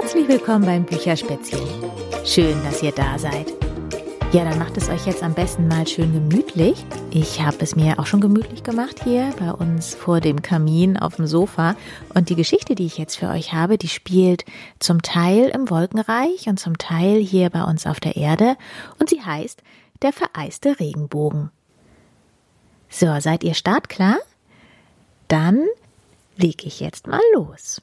Herzlich willkommen beim Bücherspätzchen. Schön, dass ihr da seid. Ja, dann macht es euch jetzt am besten mal schön gemütlich. Ich habe es mir auch schon gemütlich gemacht hier bei uns vor dem Kamin auf dem Sofa. Und die Geschichte, die ich jetzt für euch habe, die spielt zum Teil im Wolkenreich und zum Teil hier bei uns auf der Erde. Und sie heißt Der vereiste Regenbogen. So, seid ihr startklar? Dann leg ich jetzt mal los.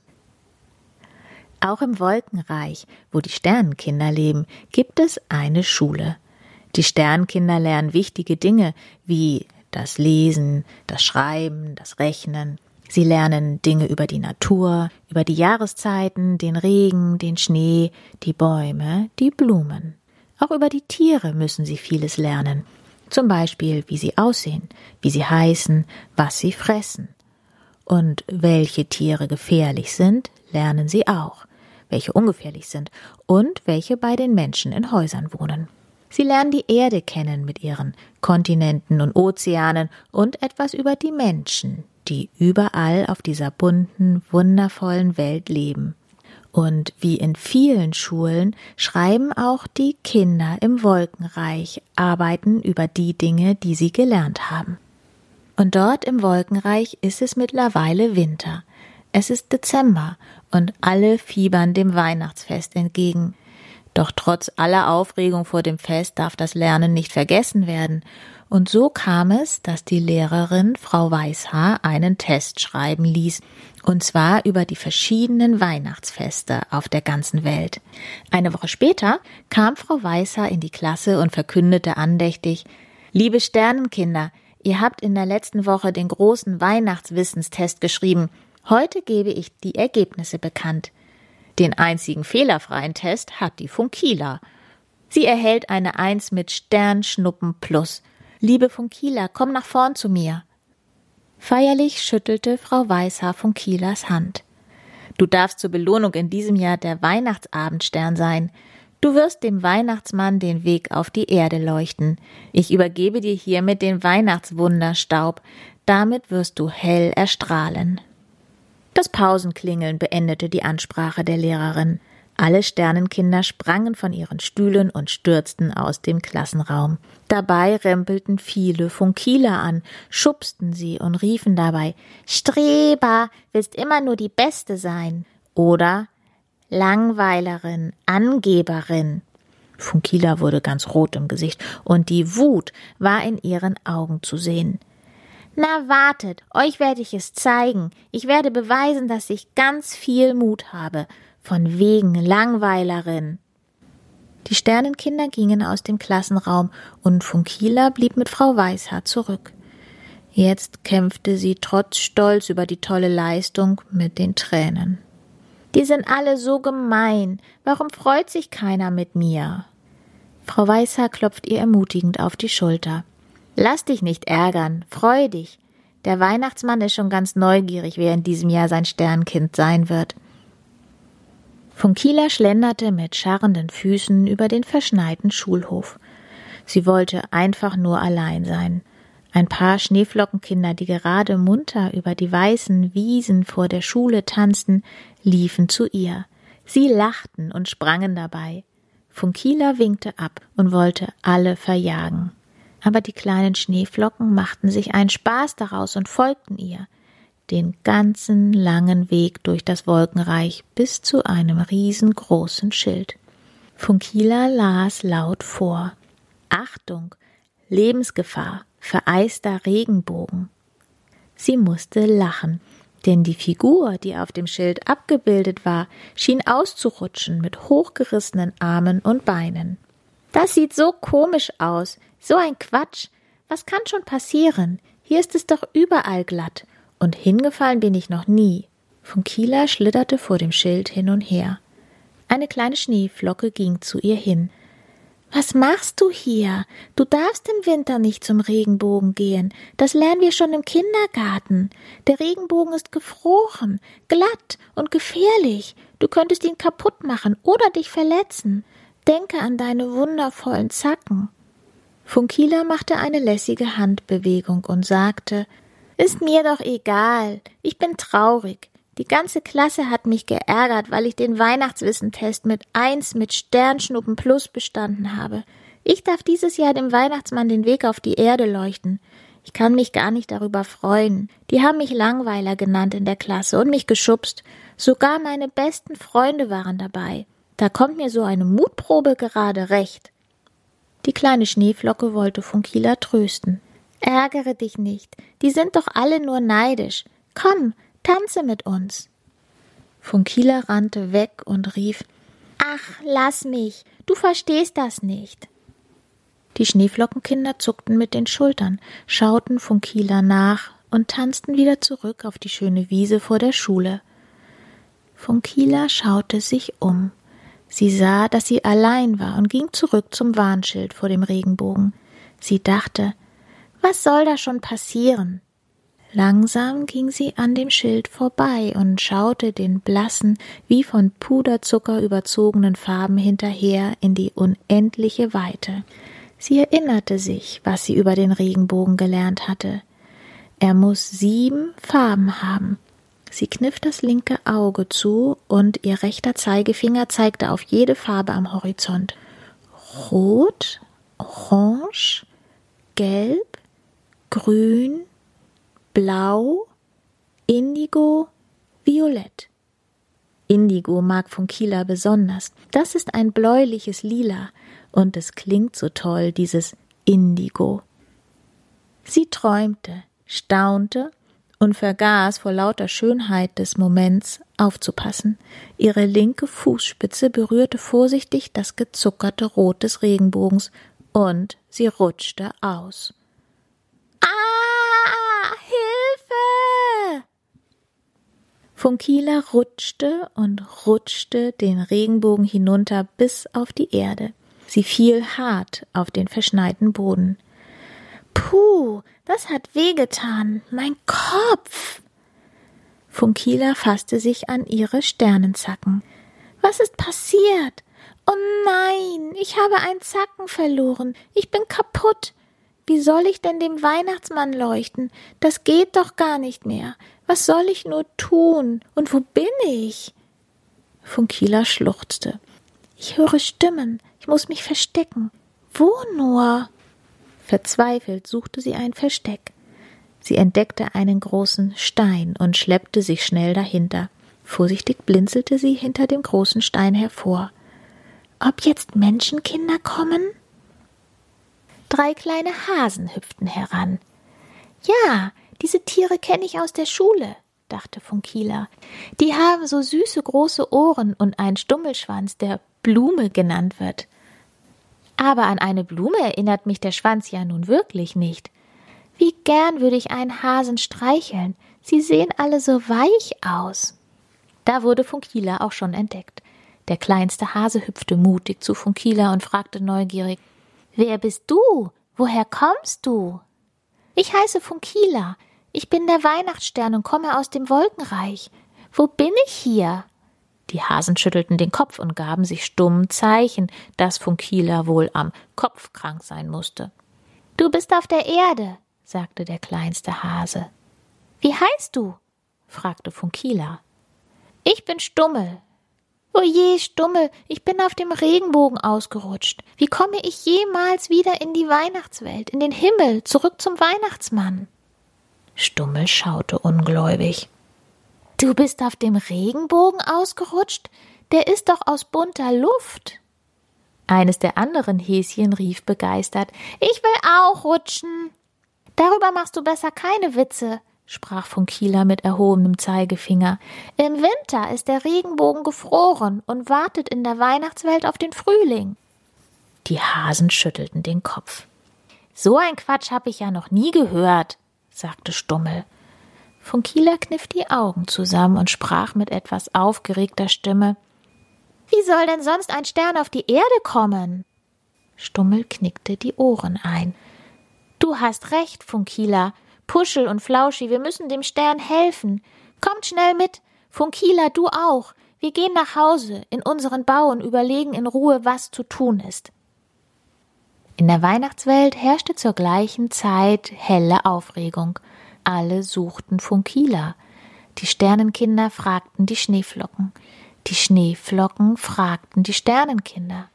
Auch im Wolkenreich, wo die Sternenkinder leben, gibt es eine Schule. Die Sternkinder lernen wichtige Dinge wie das Lesen, das Schreiben, das Rechnen. Sie lernen Dinge über die Natur, über die Jahreszeiten, den Regen, den Schnee, die Bäume, die Blumen. Auch über die Tiere müssen sie vieles lernen. Zum Beispiel, wie sie aussehen, wie sie heißen, was sie fressen. Und welche Tiere gefährlich sind, lernen sie auch, welche ungefährlich sind und welche bei den Menschen in Häusern wohnen. Sie lernen die Erde kennen mit ihren Kontinenten und Ozeanen und etwas über die Menschen, die überall auf dieser bunten, wundervollen Welt leben. Und wie in vielen Schulen schreiben auch die Kinder im Wolkenreich Arbeiten über die Dinge, die sie gelernt haben. Und dort im Wolkenreich ist es mittlerweile Winter. Es ist Dezember und alle fiebern dem Weihnachtsfest entgegen. Doch trotz aller Aufregung vor dem Fest darf das Lernen nicht vergessen werden. Und so kam es, dass die Lehrerin Frau Weißhaar einen Test schreiben ließ, und zwar über die verschiedenen Weihnachtsfeste auf der ganzen Welt. Eine Woche später kam Frau Weißhaar in die Klasse und verkündete andächtig Liebe Sternenkinder, ihr habt in der letzten Woche den großen Weihnachtswissenstest geschrieben. Heute gebe ich die Ergebnisse bekannt. Den einzigen fehlerfreien Test hat die Funkila. Sie erhält eine Eins mit Sternschnuppen plus. Liebe Funkila, komm nach vorn zu mir. Feierlich schüttelte Frau Weißhaar Funkilas Hand. Du darfst zur Belohnung in diesem Jahr der Weihnachtsabendstern sein. Du wirst dem Weihnachtsmann den Weg auf die Erde leuchten. Ich übergebe dir hiermit den Weihnachtswunderstaub. Damit wirst du hell erstrahlen. Das Pausenklingeln beendete die Ansprache der Lehrerin. Alle Sternenkinder sprangen von ihren Stühlen und stürzten aus dem Klassenraum. Dabei rempelten viele Funkieler an, schubsten sie und riefen dabei Streber, willst immer nur die Beste sein. Oder Langweilerin, Angeberin. Funkila wurde ganz rot im Gesicht, und die Wut war in ihren Augen zu sehen. Na wartet, euch werde ich es zeigen. Ich werde beweisen, dass ich ganz viel Mut habe. Von wegen Langweilerin. Die Sternenkinder gingen aus dem Klassenraum und Funkila blieb mit Frau Weißhaar zurück. Jetzt kämpfte sie trotz Stolz über die tolle Leistung mit den Tränen. Die sind alle so gemein. Warum freut sich keiner mit mir? Frau Weißhaar klopft ihr ermutigend auf die Schulter. Lass dich nicht ärgern, freu dich. Der Weihnachtsmann ist schon ganz neugierig, wer in diesem Jahr sein Sternkind sein wird. Funkila schlenderte mit scharrenden Füßen über den verschneiten Schulhof. Sie wollte einfach nur allein sein. Ein paar Schneeflockenkinder, die gerade munter über die weißen Wiesen vor der Schule tanzten, liefen zu ihr. Sie lachten und sprangen dabei. Funkila winkte ab und wollte alle verjagen aber die kleinen Schneeflocken machten sich einen Spaß daraus und folgten ihr den ganzen langen Weg durch das Wolkenreich bis zu einem riesengroßen Schild. Funkila las laut vor. Achtung, Lebensgefahr, vereister Regenbogen. Sie musste lachen, denn die Figur, die auf dem Schild abgebildet war, schien auszurutschen mit hochgerissenen Armen und Beinen. Das sieht so komisch aus, so ein Quatsch. Was kann schon passieren? Hier ist es doch überall glatt. Und hingefallen bin ich noch nie. Funkila schlitterte vor dem Schild hin und her. Eine kleine Schneeflocke ging zu ihr hin. Was machst du hier? Du darfst im Winter nicht zum Regenbogen gehen. Das lernen wir schon im Kindergarten. Der Regenbogen ist gefroren, glatt und gefährlich. Du könntest ihn kaputt machen oder dich verletzen. Denke an deine wundervollen Zacken. Funkila machte eine lässige Handbewegung und sagte Ist mir doch egal, ich bin traurig. Die ganze Klasse hat mich geärgert, weil ich den Weihnachtswissentest mit eins mit Sternschnuppen plus bestanden habe. Ich darf dieses Jahr dem Weihnachtsmann den Weg auf die Erde leuchten. Ich kann mich gar nicht darüber freuen. Die haben mich Langweiler genannt in der Klasse und mich geschubst. Sogar meine besten Freunde waren dabei. Da kommt mir so eine Mutprobe gerade recht. Die kleine Schneeflocke wollte Funkila trösten. Ärgere dich nicht. Die sind doch alle nur neidisch. Komm, tanze mit uns. Funkila rannte weg und rief Ach, lass mich. Du verstehst das nicht. Die Schneeflockenkinder zuckten mit den Schultern, schauten Funkila nach und tanzten wieder zurück auf die schöne Wiese vor der Schule. Funkila schaute sich um. Sie sah, dass sie allein war und ging zurück zum Warnschild vor dem Regenbogen. Sie dachte, was soll da schon passieren? Langsam ging sie an dem Schild vorbei und schaute den blassen, wie von Puderzucker überzogenen Farben hinterher in die unendliche Weite. Sie erinnerte sich, was sie über den Regenbogen gelernt hatte. Er muss sieben Farben haben. Sie kniff das linke Auge zu und ihr rechter Zeigefinger zeigte auf jede Farbe am Horizont. Rot, Orange, Gelb, Grün, Blau, Indigo, Violett. Indigo mag von Kieler besonders. Das ist ein bläuliches Lila, und es klingt so toll, dieses Indigo. Sie träumte, staunte und vergaß vor lauter Schönheit des Moments aufzupassen. Ihre linke Fußspitze berührte vorsichtig das gezuckerte Rot des Regenbogens und sie rutschte aus. Ah, Hilfe! Funkila rutschte und rutschte den Regenbogen hinunter bis auf die Erde. Sie fiel hart auf den verschneiten Boden. Puh, das hat wehgetan. Mein Kopf. Funkila fasste sich an ihre Sternenzacken. Was ist passiert? Oh nein, ich habe einen Zacken verloren. Ich bin kaputt. Wie soll ich denn dem Weihnachtsmann leuchten? Das geht doch gar nicht mehr. Was soll ich nur tun? Und wo bin ich? Funkila schluchzte. Ich höre Stimmen. Ich muss mich verstecken. Wo nur? Verzweifelt suchte sie ein Versteck. Sie entdeckte einen großen Stein und schleppte sich schnell dahinter. Vorsichtig blinzelte sie hinter dem großen Stein hervor. Ob jetzt Menschenkinder kommen? Drei kleine Hasen hüpften heran. Ja, diese Tiere kenne ich aus der Schule, dachte Funkila. Die haben so süße große Ohren und einen Stummelschwanz, der Blume genannt wird. Aber an eine Blume erinnert mich der Schwanz ja nun wirklich nicht. Wie gern würde ich einen Hasen streicheln. Sie sehen alle so weich aus. Da wurde Funkila auch schon entdeckt. Der kleinste Hase hüpfte mutig zu Funkila und fragte neugierig Wer bist du? Woher kommst du? Ich heiße Funkila. Ich bin der Weihnachtsstern und komme aus dem Wolkenreich. Wo bin ich hier? Die Hasen schüttelten den Kopf und gaben sich stumm Zeichen, dass Funkila wohl am Kopf krank sein musste. Du bist auf der Erde, sagte der kleinste Hase. Wie heißt du? fragte Funkila. Ich bin Stummel. O je, Stummel, ich bin auf dem Regenbogen ausgerutscht. Wie komme ich jemals wieder in die Weihnachtswelt, in den Himmel, zurück zum Weihnachtsmann? Stummel schaute ungläubig. Du bist auf dem Regenbogen ausgerutscht? Der ist doch aus bunter Luft. Eines der anderen Häschen rief begeistert Ich will auch rutschen. Darüber machst du besser keine Witze, sprach von Kieler mit erhobenem Zeigefinger. Im Winter ist der Regenbogen gefroren und wartet in der Weihnachtswelt auf den Frühling. Die Hasen schüttelten den Kopf. So ein Quatsch habe ich ja noch nie gehört, sagte Stummel. Von Kieler kniff die Augen zusammen und sprach mit etwas aufgeregter Stimme Wie soll denn sonst ein Stern auf die Erde kommen? Stummel knickte die Ohren ein. Du hast recht, Funkila. Puschel und Flauschi, wir müssen dem Stern helfen. Kommt schnell mit. Funkila, du auch. Wir gehen nach Hause, in unseren Bau und überlegen in Ruhe, was zu tun ist. In der Weihnachtswelt herrschte zur gleichen Zeit helle Aufregung. Alle suchten Funkila. Die Sternenkinder fragten die Schneeflocken. Die Schneeflocken fragten die Sternenkinder.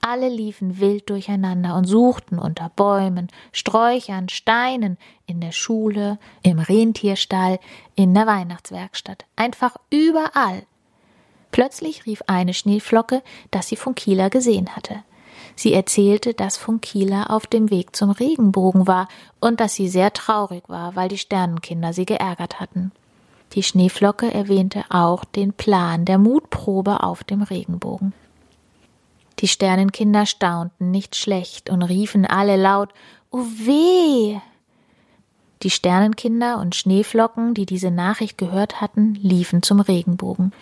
Alle liefen wild durcheinander und suchten unter Bäumen, Sträuchern, Steinen, in der Schule, im Rentierstall, in der Weihnachtswerkstatt, einfach überall. Plötzlich rief eine Schneeflocke, dass sie Funkila gesehen hatte. Sie erzählte, dass Funkila auf dem Weg zum Regenbogen war und dass sie sehr traurig war, weil die Sternenkinder sie geärgert hatten. Die Schneeflocke erwähnte auch den Plan der Mutprobe auf dem Regenbogen. Die Sternenkinder staunten nicht schlecht und riefen alle laut Oh weh. Die Sternenkinder und Schneeflocken, die diese Nachricht gehört hatten, liefen zum Regenbogen.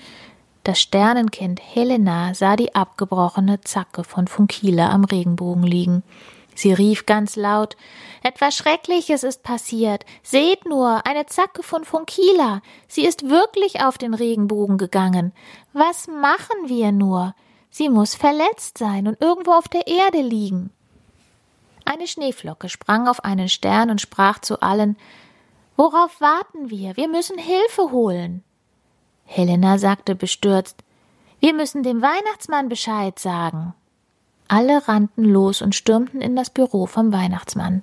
Das Sternenkind Helena sah die abgebrochene Zacke von Funkila am Regenbogen liegen. Sie rief ganz laut Etwas Schreckliches ist passiert. Seht nur, eine Zacke von Funkila. Sie ist wirklich auf den Regenbogen gegangen. Was machen wir nur? Sie muss verletzt sein und irgendwo auf der Erde liegen. Eine Schneeflocke sprang auf einen Stern und sprach zu allen Worauf warten wir? Wir müssen Hilfe holen. Helena sagte bestürzt Wir müssen dem Weihnachtsmann Bescheid sagen. Alle rannten los und stürmten in das Büro vom Weihnachtsmann.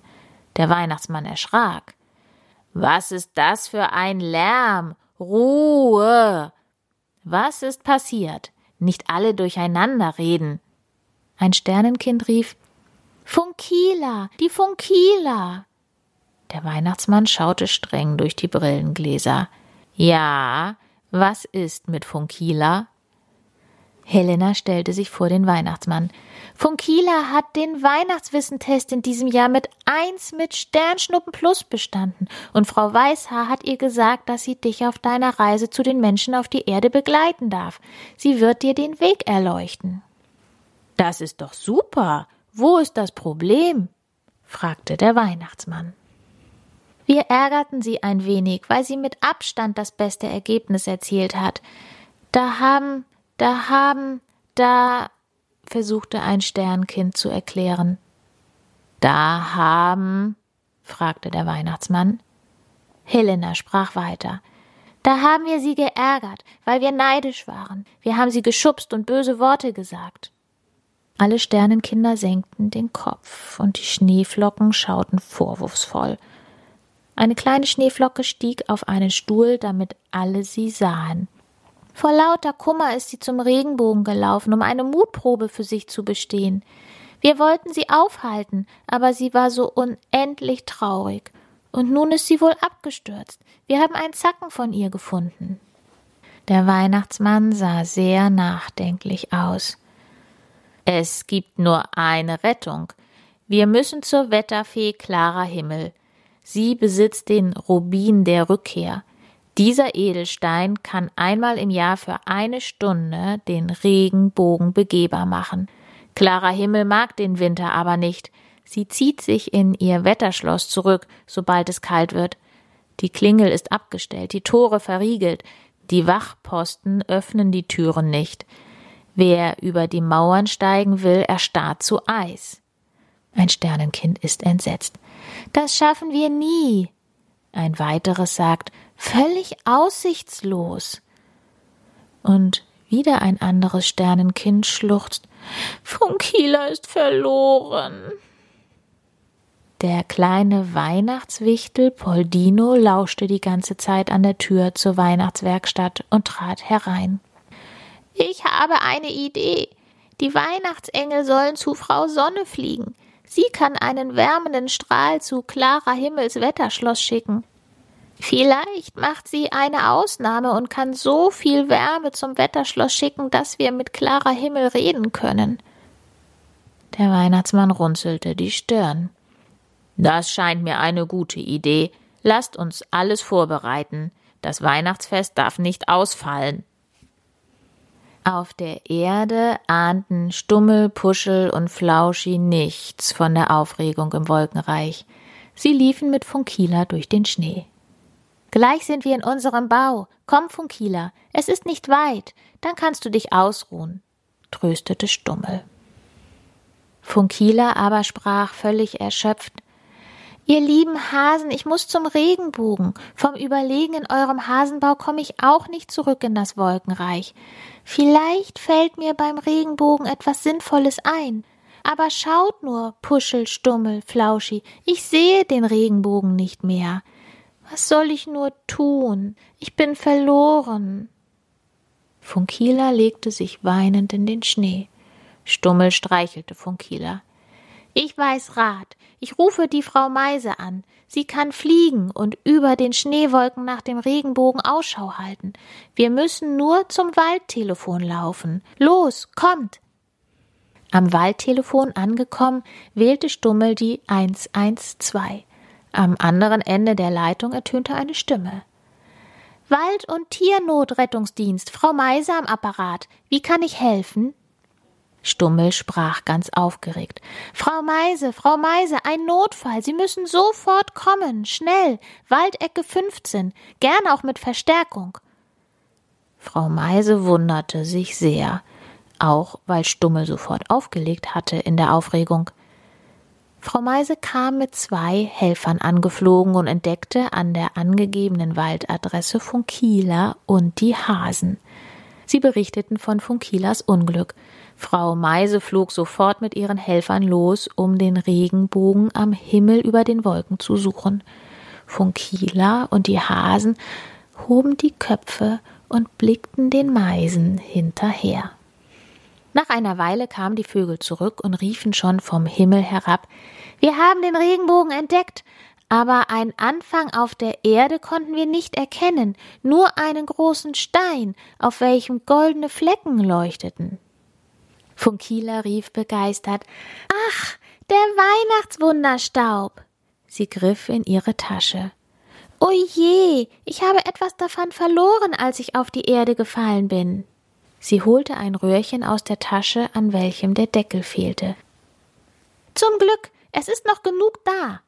Der Weihnachtsmann erschrak. Was ist das für ein Lärm? Ruhe. Was ist passiert? Nicht alle durcheinander reden. Ein Sternenkind rief Funkila, die Funkila. Der Weihnachtsmann schaute streng durch die Brillengläser. Ja, was ist mit Funkila? Helena stellte sich vor den Weihnachtsmann. Funkila hat den Weihnachtswissentest in diesem Jahr mit eins mit Sternschnuppen plus bestanden. Und Frau Weißhaar hat ihr gesagt, dass sie dich auf deiner Reise zu den Menschen auf die Erde begleiten darf. Sie wird dir den Weg erleuchten. Das ist doch super. Wo ist das Problem? fragte der Weihnachtsmann. Wir ärgerten sie ein wenig, weil sie mit Abstand das beste Ergebnis erzielt hat. Da haben, da haben, da, versuchte ein Sternkind zu erklären. Da haben, fragte der Weihnachtsmann. Helena sprach weiter. Da haben wir sie geärgert, weil wir neidisch waren. Wir haben sie geschubst und böse Worte gesagt. Alle Sternenkinder senkten den Kopf, und die Schneeflocken schauten vorwurfsvoll. Eine kleine Schneeflocke stieg auf einen Stuhl, damit alle sie sahen. Vor lauter Kummer ist sie zum Regenbogen gelaufen, um eine Mutprobe für sich zu bestehen. Wir wollten sie aufhalten, aber sie war so unendlich traurig. Und nun ist sie wohl abgestürzt. Wir haben einen Zacken von ihr gefunden. Der Weihnachtsmann sah sehr nachdenklich aus. Es gibt nur eine Rettung. Wir müssen zur Wetterfee Clara Himmel. Sie besitzt den Rubin der Rückkehr. Dieser Edelstein kann einmal im Jahr für eine Stunde den Regenbogen begehbar machen. Klarer Himmel mag den Winter aber nicht. Sie zieht sich in ihr Wetterschloss zurück, sobald es kalt wird. Die Klingel ist abgestellt, die Tore verriegelt, die Wachposten öffnen die Türen nicht. Wer über die Mauern steigen will, erstarrt zu Eis. Ein Sternenkind ist entsetzt. Das schaffen wir nie. Ein weiteres sagt, völlig aussichtslos. Und wieder ein anderes Sternenkind schluchzt, Funkila ist verloren. Der kleine Weihnachtswichtel Poldino lauschte die ganze Zeit an der Tür zur Weihnachtswerkstatt und trat herein. Ich habe eine Idee. Die Weihnachtsengel sollen zu Frau Sonne fliegen. Sie kann einen wärmenden Strahl zu klarer Himmels Wetterschloss schicken. Vielleicht macht sie eine Ausnahme und kann so viel Wärme zum Wetterschloss schicken, dass wir mit klarer Himmel reden können. Der Weihnachtsmann runzelte die Stirn. Das scheint mir eine gute Idee. Lasst uns alles vorbereiten. Das Weihnachtsfest darf nicht ausfallen. Auf der Erde ahnten Stummel, Puschel und Flauschi nichts von der Aufregung im Wolkenreich. Sie liefen mit Funkila durch den Schnee. Gleich sind wir in unserem Bau. Komm, Funkila, es ist nicht weit, dann kannst du dich ausruhen, tröstete Stummel. Funkila aber sprach völlig erschöpft Ihr lieben Hasen, ich muss zum Regenbogen. Vom Überlegen in eurem Hasenbau komme ich auch nicht zurück in das Wolkenreich. Vielleicht fällt mir beim Regenbogen etwas Sinnvolles ein. Aber schaut nur, Puschel, Stummel, Flauschi, ich sehe den Regenbogen nicht mehr. Was soll ich nur tun? Ich bin verloren. Funkila legte sich weinend in den Schnee. Stummel streichelte Funkila. Ich weiß Rat. Ich rufe die Frau Meise an. Sie kann fliegen und über den Schneewolken nach dem Regenbogen Ausschau halten. Wir müssen nur zum Waldtelefon laufen. Los, kommt! Am Waldtelefon angekommen, wählte Stummel die 112. Am anderen Ende der Leitung ertönte eine Stimme. Wald- und Tiernotrettungsdienst, Frau Meise am Apparat. Wie kann ich helfen? Stummel sprach ganz aufgeregt. Frau Meise, Frau Meise, ein Notfall. Sie müssen sofort kommen. Schnell. Waldecke 15. Gern auch mit Verstärkung. Frau Meise wunderte sich sehr, auch weil Stummel sofort aufgelegt hatte in der Aufregung. Frau Meise kam mit zwei Helfern angeflogen und entdeckte an der angegebenen Waldadresse Funkila und die Hasen. Sie berichteten von Funkilas Unglück. Frau Meise flog sofort mit ihren Helfern los, um den Regenbogen am Himmel über den Wolken zu suchen. Funkila und die Hasen hoben die Köpfe und blickten den Meisen hinterher. Nach einer Weile kamen die Vögel zurück und riefen schon vom Himmel herab Wir haben den Regenbogen entdeckt, aber einen Anfang auf der Erde konnten wir nicht erkennen, nur einen großen Stein, auf welchem goldene Flecken leuchteten. Funkila rief begeistert Ach, der Weihnachtswunderstaub. Sie griff in ihre Tasche. O je, ich habe etwas davon verloren, als ich auf die Erde gefallen bin. Sie holte ein Röhrchen aus der Tasche, an welchem der Deckel fehlte. Zum Glück, es ist noch genug da.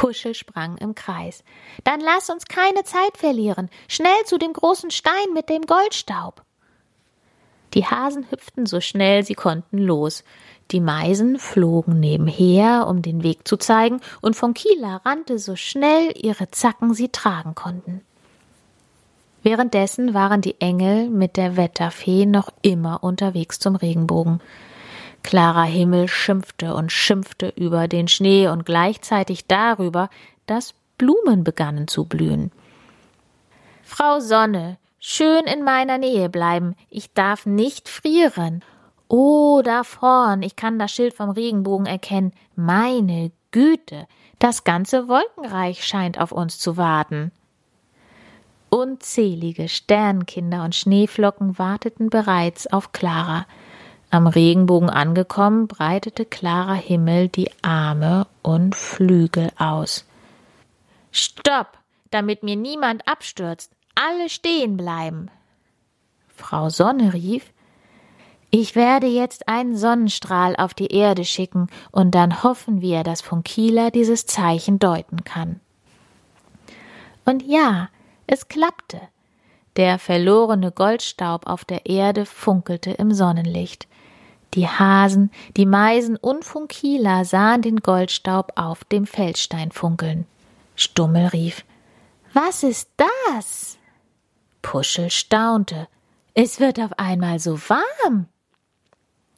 Puschel sprang im Kreis. Dann lass uns keine Zeit verlieren. Schnell zu dem großen Stein mit dem Goldstaub. Die Hasen hüpften so schnell sie konnten los. Die Meisen flogen nebenher, um den Weg zu zeigen, und von Kieler rannte so schnell ihre Zacken sie tragen konnten. Währenddessen waren die Engel mit der Wetterfee noch immer unterwegs zum Regenbogen. Klarer Himmel schimpfte und schimpfte über den Schnee und gleichzeitig darüber, dass Blumen begannen zu blühen. Frau Sonne, schön in meiner Nähe bleiben, ich darf nicht frieren. Oh, da vorn, ich kann das Schild vom Regenbogen erkennen. Meine Güte, das ganze Wolkenreich scheint auf uns zu warten. Unzählige Sternkinder und Schneeflocken warteten bereits auf Clara. Am Regenbogen angekommen, breitete klarer Himmel die Arme und Flügel aus. Stopp, damit mir niemand abstürzt. Alle stehen bleiben. Frau Sonne rief Ich werde jetzt einen Sonnenstrahl auf die Erde schicken, und dann hoffen wir, dass Funkila dieses Zeichen deuten kann. Und ja, es klappte. Der verlorene Goldstaub auf der Erde funkelte im Sonnenlicht. Die Hasen, die Meisen und Funkila sahen den Goldstaub auf dem Feldstein funkeln. Stummel rief Was ist das? Puschel staunte. Es wird auf einmal so warm.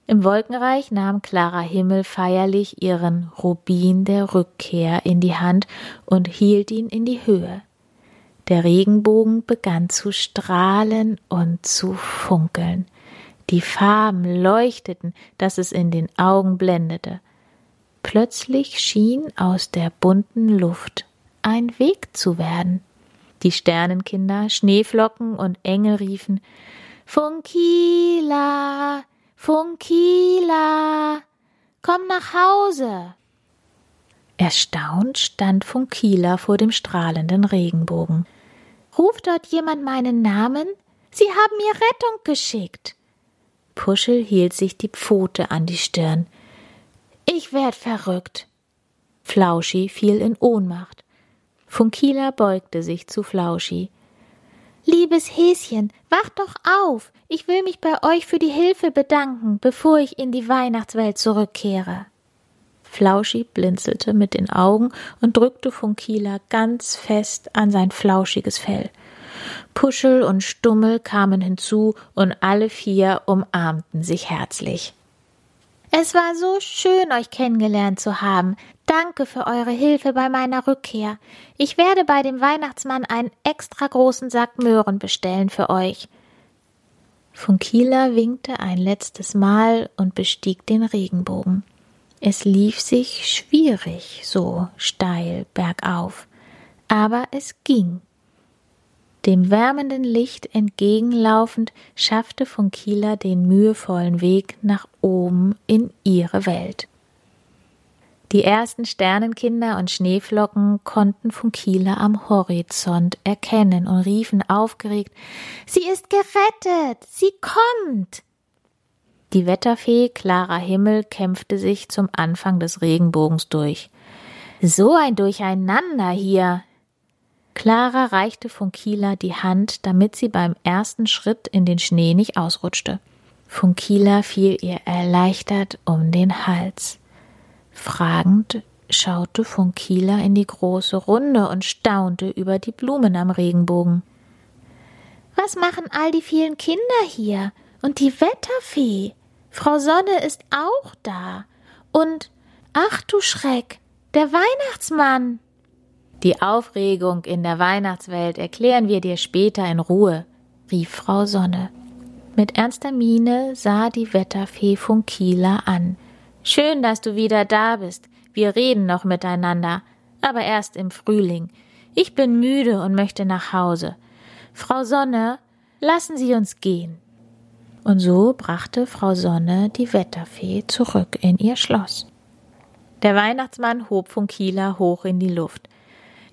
Im Wolkenreich nahm Clara Himmel feierlich ihren Rubin der Rückkehr in die Hand und hielt ihn in die Höhe. Der Regenbogen begann zu strahlen und zu funkeln. Die Farben leuchteten, dass es in den Augen blendete. Plötzlich schien aus der bunten Luft ein Weg zu werden. Die Sternenkinder, Schneeflocken und Engel riefen Funkila, Funkila, komm nach Hause. Erstaunt stand Funkila vor dem strahlenden Regenbogen. Ruft dort jemand meinen Namen? Sie haben mir Rettung geschickt. Puschel hielt sich die Pfote an die Stirn. Ich werd verrückt. Flauschi fiel in Ohnmacht. Funkila beugte sich zu Flauschi. Liebes Häschen, wacht doch auf. Ich will mich bei euch für die Hilfe bedanken, bevor ich in die Weihnachtswelt zurückkehre. Flauschi blinzelte mit den Augen und drückte Funkila ganz fest an sein flauschiges Fell. Puschel und Stummel kamen hinzu und alle vier umarmten sich herzlich. Es war so schön, euch kennengelernt zu haben. Danke für eure Hilfe bei meiner Rückkehr. Ich werde bei dem Weihnachtsmann einen extra großen Sack Möhren bestellen für euch. Funkila winkte ein letztes Mal und bestieg den Regenbogen. Es lief sich schwierig so steil bergauf, aber es ging. Dem wärmenden Licht entgegenlaufend schaffte Funkila den mühevollen Weg nach oben in ihre Welt. Die ersten Sternenkinder und Schneeflocken konnten Funkila am Horizont erkennen und riefen aufgeregt Sie ist gerettet. Sie kommt. Die Wetterfee klarer Himmel kämpfte sich zum Anfang des Regenbogens durch. So ein Durcheinander hier. Clara reichte Funkila die Hand, damit sie beim ersten Schritt in den Schnee nicht ausrutschte. Funkila fiel ihr erleichtert um den Hals. Fragend schaute Funkila in die große Runde und staunte über die Blumen am Regenbogen. Was machen all die vielen Kinder hier? Und die Wetterfee? Frau Sonne ist auch da. Und, ach du Schreck, der Weihnachtsmann. Die Aufregung in der Weihnachtswelt erklären wir dir später in Ruhe, rief Frau Sonne. Mit ernster Miene sah die Wetterfee Funkila an. Schön, dass du wieder da bist. Wir reden noch miteinander, aber erst im Frühling. Ich bin müde und möchte nach Hause. Frau Sonne, lassen Sie uns gehen. Und so brachte Frau Sonne die Wetterfee zurück in ihr Schloss. Der Weihnachtsmann hob Funkila hoch in die Luft.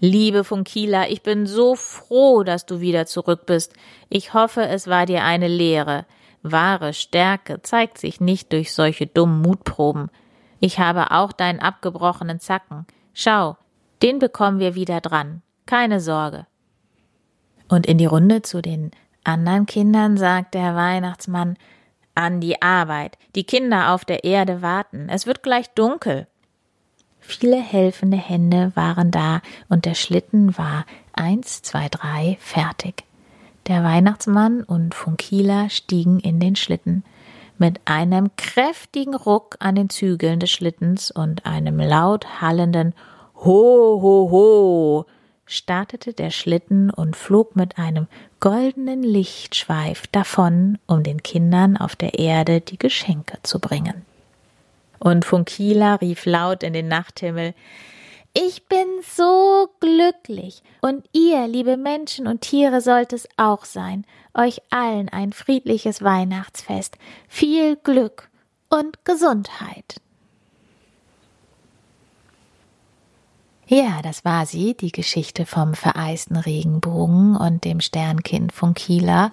Liebe Funkila, ich bin so froh, dass du wieder zurück bist. Ich hoffe, es war dir eine Lehre. Wahre Stärke zeigt sich nicht durch solche dummen Mutproben. Ich habe auch deinen abgebrochenen Zacken. Schau, den bekommen wir wieder dran. Keine Sorge. Und in die Runde zu den anderen Kindern sagt der Weihnachtsmann An die Arbeit. Die Kinder auf der Erde warten. Es wird gleich dunkel. Viele helfende Hände waren da und der Schlitten war eins, zwei, drei fertig. Der Weihnachtsmann und Funkila stiegen in den Schlitten. Mit einem kräftigen Ruck an den Zügeln des Schlittens und einem laut hallenden Ho, ho, ho startete der Schlitten und flog mit einem goldenen Lichtschweif davon, um den Kindern auf der Erde die Geschenke zu bringen. Und Funkila rief laut in den Nachthimmel ich bin so glücklich. Und ihr, liebe Menschen und Tiere, sollt es auch sein. Euch allen ein friedliches Weihnachtsfest. Viel Glück und Gesundheit. Ja, das war sie, die Geschichte vom vereisten Regenbogen und dem Sternkind von Kieler.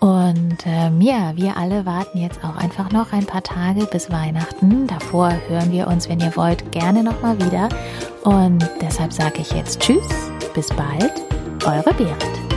Und ähm, ja, wir alle warten jetzt auch einfach noch ein paar Tage bis Weihnachten. Davor hören wir uns, wenn ihr wollt, gerne nochmal wieder. Und deshalb sage ich jetzt Tschüss, bis bald, eure Berit.